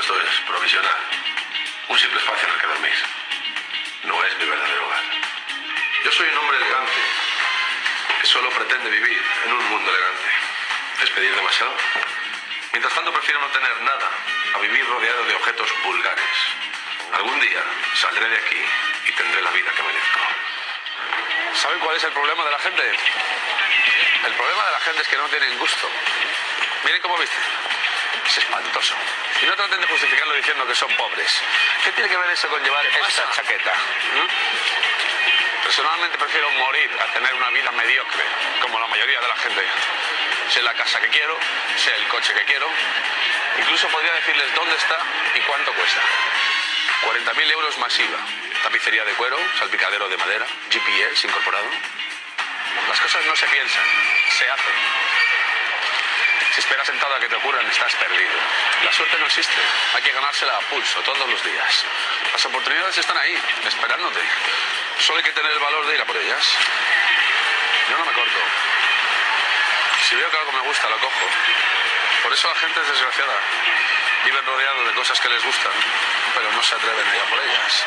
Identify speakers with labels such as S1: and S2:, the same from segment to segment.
S1: esto es provisional. Un simple espacio en el que dormís. No es mi verdadero hogar. Yo soy un hombre elegante que solo pretende vivir en un mundo elegante. ¿Es pedir demasiado? Mientras tanto prefiero no tener nada a vivir rodeado de objetos vulgares. Algún día saldré de aquí y tendré la vida que merezco.
S2: ¿Saben cuál es el problema de la gente? El problema de la gente es que no tienen gusto. Miren cómo viste. Es espantoso. Y no traten de justificarlo diciendo que son pobres. ¿Qué tiene que ver eso con llevar esta chaqueta? ¿Mm? Personalmente prefiero morir a tener una vida mediocre, como la mayoría de la gente. Sé la casa que quiero, sé el coche que quiero. Incluso podría decirles dónde está y cuánto cuesta. 40.000 euros masiva. Tapicería de cuero, salpicadero de madera, GPS incorporado. Las cosas no se piensan, se hacen. Si esperas sentado a que te ocurran, estás perdido. La suerte no existe. Hay que ganársela a pulso todos los días. Las oportunidades están ahí, esperándote. Solo hay que tener el valor de ir a por ellas. Yo no me corto. Si veo que algo me gusta, lo cojo. Por eso la gente es desgraciada. Viven rodeados de cosas que les gustan, pero no se atreven a ir a por ellas.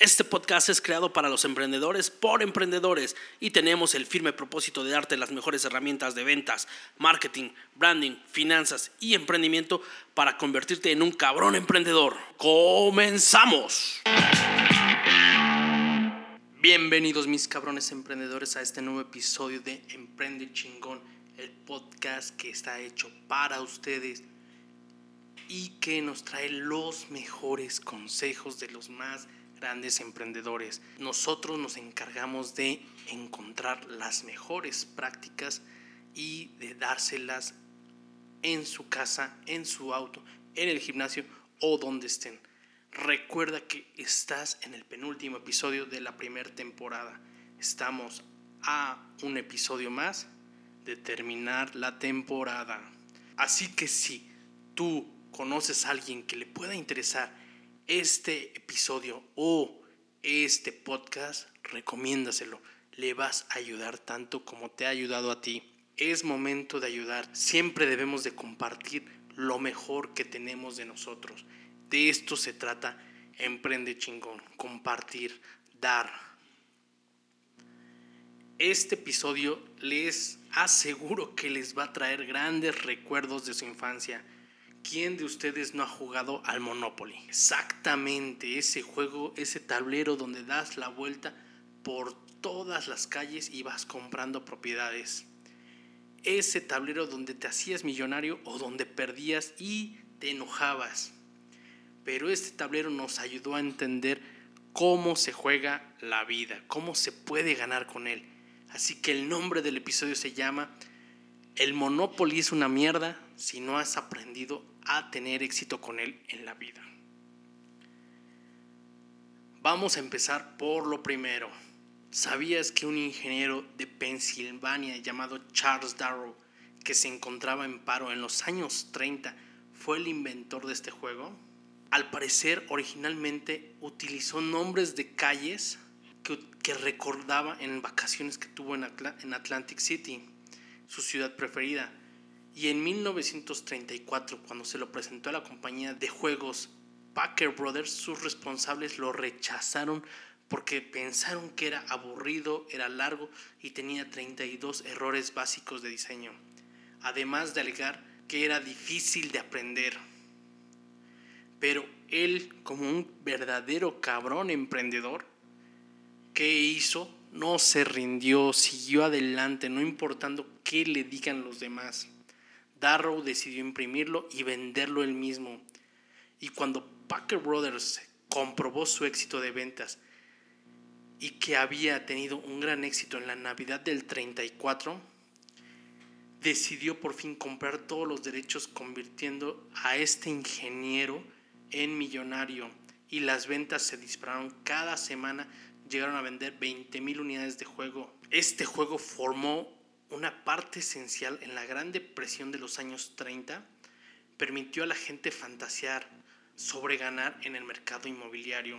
S3: Este podcast es creado para los emprendedores por emprendedores y tenemos el firme propósito de darte las mejores herramientas de ventas, marketing, branding, finanzas y emprendimiento para convertirte en un cabrón emprendedor. ¡Comenzamos! Bienvenidos mis cabrones emprendedores a este nuevo episodio de Emprende chingón, el podcast que está hecho para ustedes y que nos trae los mejores consejos de los más grandes emprendedores. Nosotros nos encargamos de encontrar las mejores prácticas y de dárselas en su casa, en su auto, en el gimnasio o donde estén. Recuerda que estás en el penúltimo episodio de la primera temporada. Estamos a un episodio más de terminar la temporada. Así que si tú conoces a alguien que le pueda interesar este episodio o este podcast, recomiéndaselo. Le vas a ayudar tanto como te ha ayudado a ti. Es momento de ayudar. Siempre debemos de compartir lo mejor que tenemos de nosotros. De esto se trata Emprende chingón. Compartir, dar. Este episodio les aseguro que les va a traer grandes recuerdos de su infancia ¿Quién de ustedes no ha jugado al Monopoly? Exactamente, ese juego, ese tablero donde das la vuelta por todas las calles y vas comprando propiedades. Ese tablero donde te hacías millonario o donde perdías y te enojabas. Pero este tablero nos ayudó a entender cómo se juega la vida, cómo se puede ganar con él. Así que el nombre del episodio se llama El Monopoly es una mierda si no has aprendido a tener éxito con él en la vida. Vamos a empezar por lo primero. ¿Sabías que un ingeniero de Pensilvania llamado Charles Darrow, que se encontraba en paro en los años 30, fue el inventor de este juego? Al parecer, originalmente utilizó nombres de calles que, recordaba en vacaciones que tuvo en Atlantic City, su ciudad preferida. Y en 1934, cuando se lo presentó a la compañía de juegos Packer Brothers, sus responsables lo rechazaron porque pensaron que era aburrido, era largo y tenía 32 errores básicos de diseño, además de alegar que era difícil de aprender. Pero él, como un verdadero cabrón emprendedor, ¿qué hizo? No se rindió, siguió adelante, no importando qué le digan los demás. Darrow decidió imprimirlo y venderlo él mismo. Y cuando Packer Brothers comprobó su éxito de ventas y que había tenido un gran éxito en la Navidad del 34, decidió por fin comprar todos los derechos convirtiendo a este ingeniero en millonario y las ventas se dispararon cada semana, llegaron a vender 20 mil unidades de juego. Este juego formó una parte esencial en la Gran Depresión de los años 30, permitió a la gente fantasear sobre ganar en el mercado inmobiliario.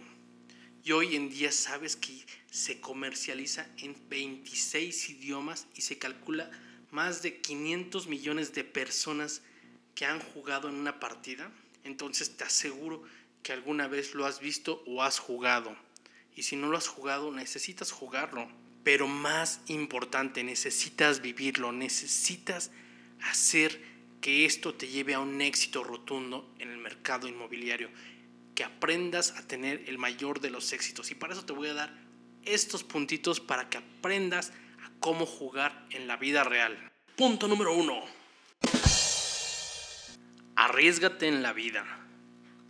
S3: Y hoy en día sabes que se comercializa en 26 idiomas y se calcula más de 500 millones de personas que han jugado en una partida. Entonces te aseguro que alguna vez lo has visto o has jugado. Y si no lo has jugado, necesitas jugarlo. Pero más importante, necesitas vivirlo, necesitas hacer que esto te lleve a un éxito rotundo en el mercado inmobiliario, que aprendas a tener el mayor de los éxitos. Y para eso te voy a dar estos puntitos para que aprendas a cómo jugar en la vida real. Punto número uno. Arriesgate en la vida.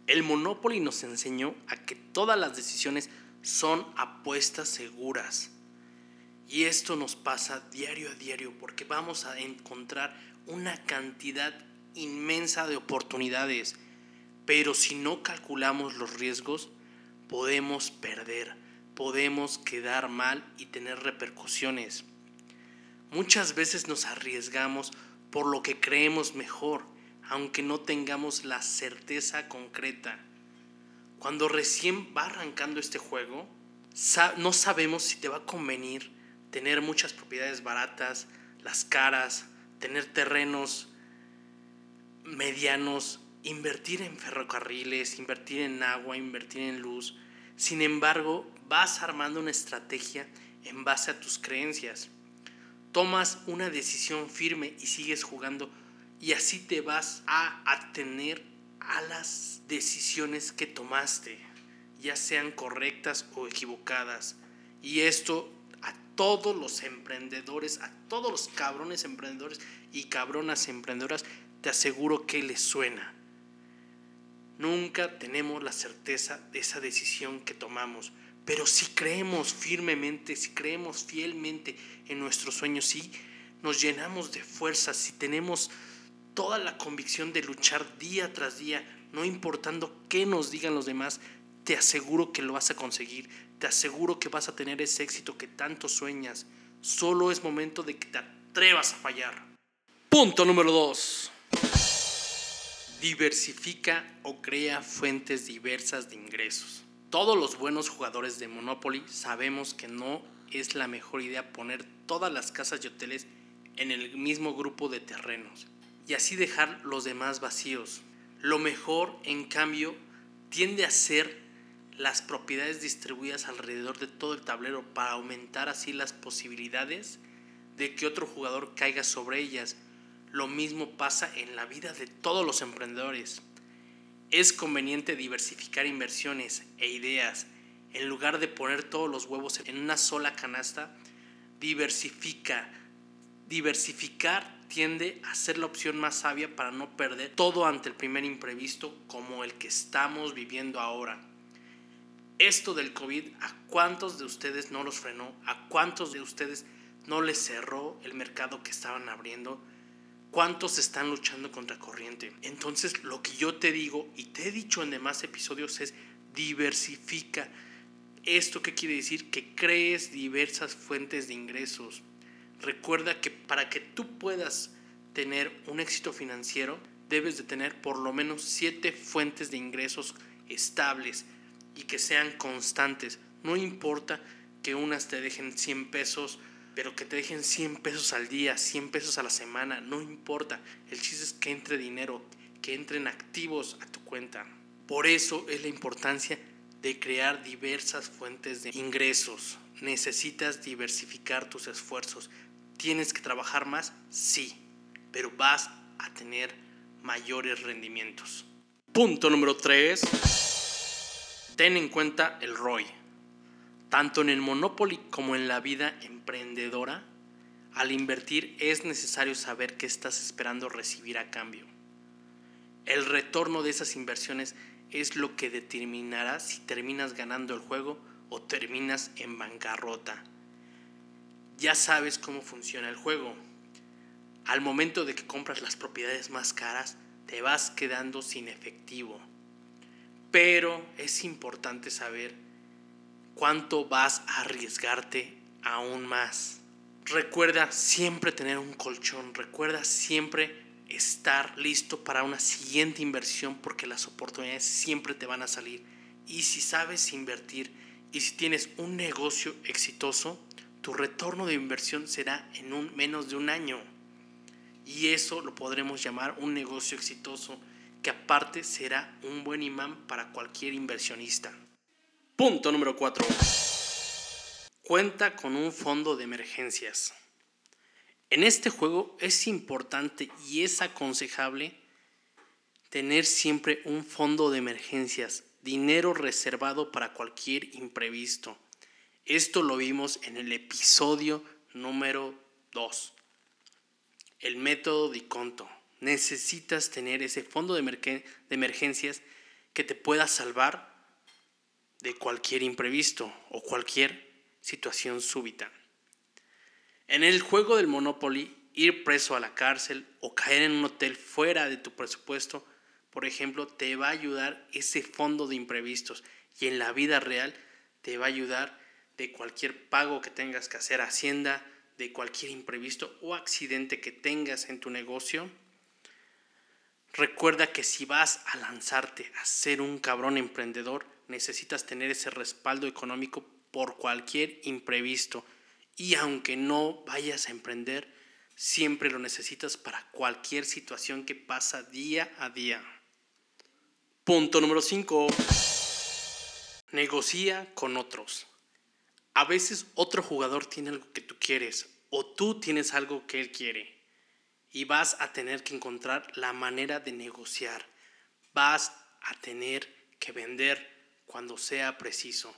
S3: El Monopoly nos enseñó a que todas las decisiones son apuestas seguras. Y esto nos pasa diario a diario porque vamos a encontrar una cantidad inmensa de oportunidades. Pero si no calculamos los riesgos, podemos perder, podemos quedar mal y tener repercusiones. Muchas veces nos arriesgamos por lo que creemos mejor, aunque no tengamos la certeza concreta. Cuando recién va arrancando este juego, no sabemos si te va a convenir tener muchas propiedades baratas, las caras, tener terrenos medianos, invertir en ferrocarriles, invertir en agua, invertir en luz. Sin embargo, vas armando una estrategia en base a tus creencias. Tomas una decisión firme y sigues jugando y así te vas a atener a las decisiones que tomaste, ya sean correctas o equivocadas. Y esto todos los emprendedores, a todos los cabrones emprendedores y cabronas emprendedoras, te aseguro que les suena. Nunca tenemos la certeza de esa decisión que tomamos, pero si creemos firmemente, si creemos fielmente en nuestros sueños, si nos llenamos de fuerza, si tenemos toda la convicción de luchar día tras día, no importando qué nos digan los demás, te aseguro que lo vas a conseguir, te aseguro que vas a tener ese éxito que tanto sueñas. Solo es momento de que te atrevas a fallar. Punto número 2. Diversifica o crea fuentes diversas de ingresos. Todos los buenos jugadores de Monopoly sabemos que no es la mejor idea poner todas las casas y hoteles en el mismo grupo de terrenos y así dejar los demás vacíos. Lo mejor, en cambio, tiende a ser las propiedades distribuidas alrededor de todo el tablero para aumentar así las posibilidades de que otro jugador caiga sobre ellas. Lo mismo pasa en la vida de todos los emprendedores. Es conveniente diversificar inversiones e ideas. En lugar de poner todos los huevos en una sola canasta, diversifica. Diversificar tiende a ser la opción más sabia para no perder todo ante el primer imprevisto como el que estamos viviendo ahora esto del COVID, ¿a cuántos de ustedes no los frenó? ¿A cuántos de ustedes no les cerró el mercado que estaban abriendo? ¿Cuántos están luchando contra corriente? Entonces, lo que yo te digo y te he dicho en demás episodios es diversifica. ¿Esto qué quiere decir? Que crees diversas fuentes de ingresos. Recuerda que para que tú puedas tener un éxito financiero, debes de tener por lo menos siete fuentes de ingresos estables y que sean constantes. No importa que unas te dejen 100 pesos, pero que te dejen 100 pesos al día, 100 pesos a la semana, no importa. El chiste es que entre dinero, que entren activos a tu cuenta. Por eso es la importancia de crear diversas fuentes de ingresos. Necesitas diversificar tus esfuerzos. ¿Tienes que trabajar más? Sí, pero vas a tener mayores rendimientos. Punto número 3. Ten en cuenta el ROI. Tanto en el Monopoly como en la vida emprendedora, al invertir es necesario saber qué estás esperando recibir a cambio. El retorno de esas inversiones es lo que determinará si terminas ganando el juego o terminas en bancarrota. Ya sabes cómo funciona el juego. Al momento de que compras las propiedades más caras, te vas quedando sin efectivo. Pero es importante saber cuánto vas a arriesgarte aún más. Recuerda siempre tener un colchón, recuerda siempre estar listo para una siguiente inversión porque las oportunidades siempre te van a salir. Y si sabes invertir y si tienes un negocio exitoso, tu retorno de inversión será en un menos de un año. Y eso lo podremos llamar un negocio exitoso que aparte será un buen imán para cualquier inversionista. Punto número 4. Cuenta con un fondo de emergencias. En este juego es importante y es aconsejable tener siempre un fondo de emergencias, dinero reservado para cualquier imprevisto. Esto lo vimos en el episodio número 2. El método de conto. Necesitas tener ese fondo de, emergencias que te pueda salvar de cualquier imprevisto o cualquier situación súbita. En el juego del Monopoly, ir preso a la cárcel o caer en un hotel fuera de tu presupuesto, por ejemplo, te va a ayudar ese fondo de imprevistos y en la vida real te va a ayudar de cualquier pago que tengas que hacer a Hacienda, de cualquier imprevisto o accidente que tengas en tu negocio. Recuerda que si vas a lanzarte a ser un cabrón emprendedor, necesitas tener ese respaldo económico por cualquier imprevisto y aunque no vayas a emprender, siempre lo necesitas para cualquier situación que pasa día a día. Punto número 5. Negocia con otros. A veces otro jugador tiene algo que tú quieres o tú tienes algo que él quiere y vas a tener que encontrar la manera de negociar. Vas a tener que vender cuando sea preciso.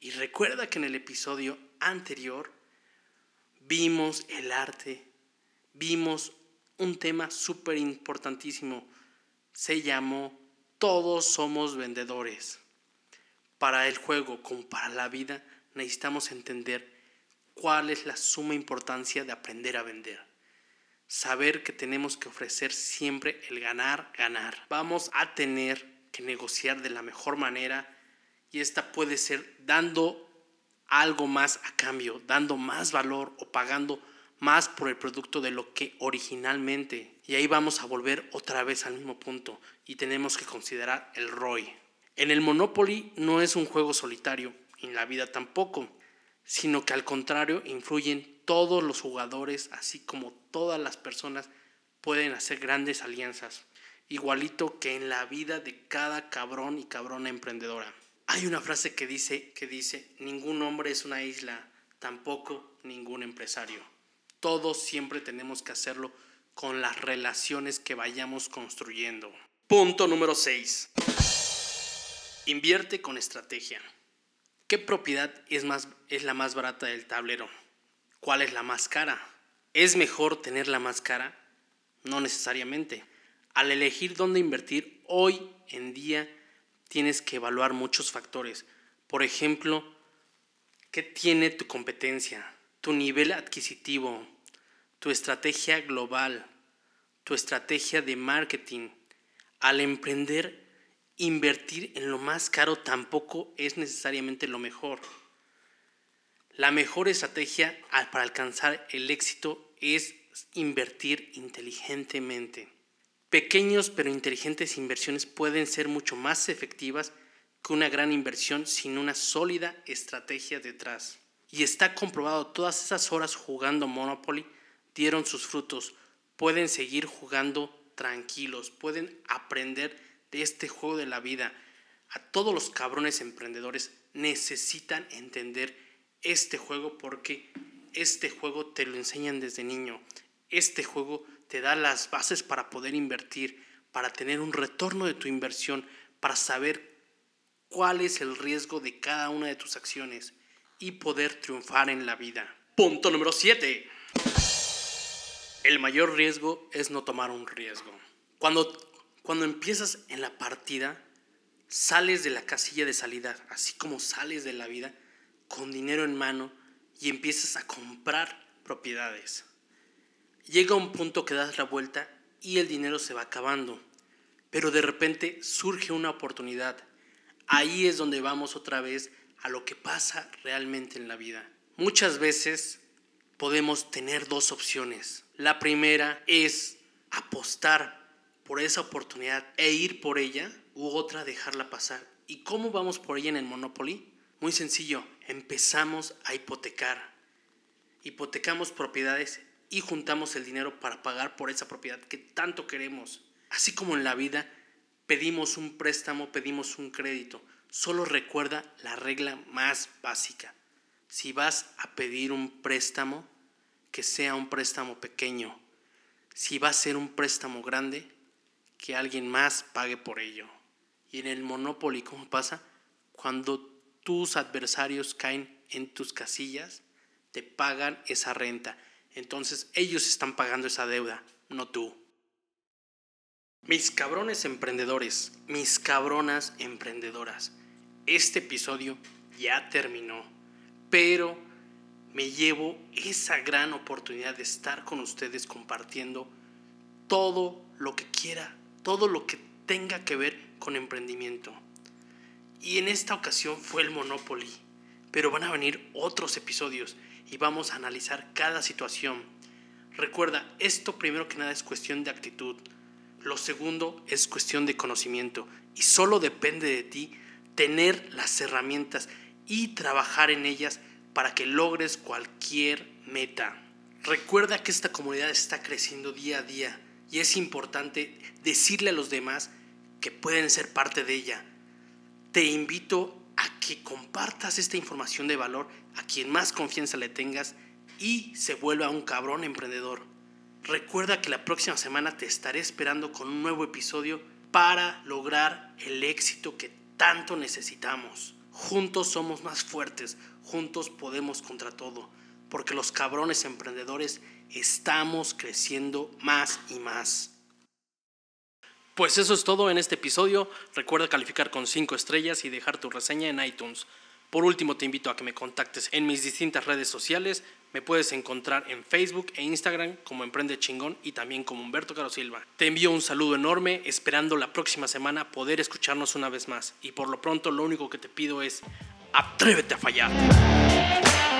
S3: Y recuerda que en el episodio anterior vimos el arte, vimos un tema súper importantísimo. Se llamó Todos somos vendedores. Para el juego como para la vida necesitamos entender cuál es la suma importancia de aprender a vender. Saber que tenemos que ofrecer siempre el ganar, ganar. Vamos a tener que negociar de la mejor manera y esta puede ser dando algo más a cambio, dando más valor o pagando más por el producto de lo que originalmente. Y ahí vamos a volver otra vez al mismo punto y tenemos que considerar el ROI. En el Monopoly no es un juego solitario, en la vida tampoco, sino que al contrario influyen todos los jugadores, así como todas las personas pueden hacer grandes alianzas, igualito que en la vida de cada cabrón y cabrona emprendedora. Hay una frase que dice, que dice, ningún hombre es una isla, tampoco ningún empresario. Todos siempre tenemos que hacerlo con las relaciones que vayamos construyendo. Punto número 6. Invierte con estrategia. ¿Qué propiedad es, más, es la más barata del tablero? ¿Cuál es la más cara? ¿Es mejor tener la más cara? No necesariamente. Al elegir dónde invertir hoy en día, tienes que evaluar muchos factores. Por ejemplo, ¿qué tiene tu competencia? Tu nivel adquisitivo, tu estrategia global, tu estrategia de marketing. Al emprender, invertir en lo más caro tampoco es necesariamente lo mejor. La mejor estrategia para alcanzar el éxito es invertir inteligentemente. Pequeños pero inteligentes inversiones pueden ser mucho más efectivas que una gran inversión sin una sólida estrategia detrás. Y está comprobado, todas esas horas jugando Monopoly dieron sus frutos. Pueden seguir jugando tranquilos, pueden aprender de este juego de la vida. A todos los cabrones emprendedores necesitan entender este juego porque este juego te lo enseñan desde niño. Este juego te da las bases para poder invertir, para tener un retorno de tu inversión, para saber cuál es el riesgo de cada una de tus acciones y poder triunfar en la vida. Punto número 7. El mayor riesgo es no tomar un riesgo. Cuando, cuando empiezas en la partida, sales de la casilla de salida, así como sales de la vida, con dinero en mano y empiezas a comprar propiedades. Llega un punto que das la vuelta y el dinero se va acabando, pero de repente surge una oportunidad. Ahí es donde vamos otra vez a lo que pasa realmente en la vida. Muchas veces podemos tener dos opciones. La primera es apostar por esa oportunidad e ir por ella, u otra dejarla pasar. ¿Y cómo vamos por ella en el Monopoly? Muy sencillo, empezamos a hipotecar. Hipotecamos propiedades y juntamos el dinero para pagar por esa propiedad que tanto queremos. Así como en la vida, pedimos un préstamo, pedimos un crédito. Solo recuerda la regla más básica. Si vas a pedir un préstamo, que sea un préstamo pequeño. Si va a ser un préstamo grande, que alguien más pague por ello. Y en el Monopoly, ¿cómo pasa? Cuando tus adversarios caen en tus casillas, te pagan esa renta. Entonces ellos están pagando esa deuda, no tú. Mis cabrones emprendedores, mis cabronas emprendedoras, este episodio ya terminó, pero me llevo esa gran oportunidad de estar con ustedes compartiendo todo lo que quiera, todo lo que tenga que ver con emprendimiento. Y en esta ocasión fue el Monopoly, pero van a venir otros episodios y vamos a analizar cada situación. Recuerda, esto primero que nada es cuestión de actitud. Lo segundo es cuestión de conocimiento y solo depende de ti tener las herramientas y trabajar en ellas para que logres cualquier meta. Recuerda que esta comunidad está creciendo día a día y es importante decirle a los demás que pueden ser parte de ella. Te invito a que compartas esta información de valor a quien más confianza le tengas y se vuelva un cabrón emprendedor. Recuerda que la próxima semana te estaré esperando con un nuevo episodio para lograr el éxito que tanto necesitamos. Juntos somos más fuertes, juntos podemos contra todo, porque los cabrones emprendedores estamos creciendo más y más. Pues eso es todo en este episodio. Recuerda calificar con 5 estrellas y dejar tu reseña en iTunes. Por último, te invito a que me contactes en mis distintas redes sociales. Me puedes encontrar en Facebook e Instagram como Emprende Chingón y también como Humberto Caro Silva. Te envío un saludo enorme, esperando la próxima semana poder escucharnos una vez más. Y por lo pronto, lo único que te pido es, atrévete a fallar.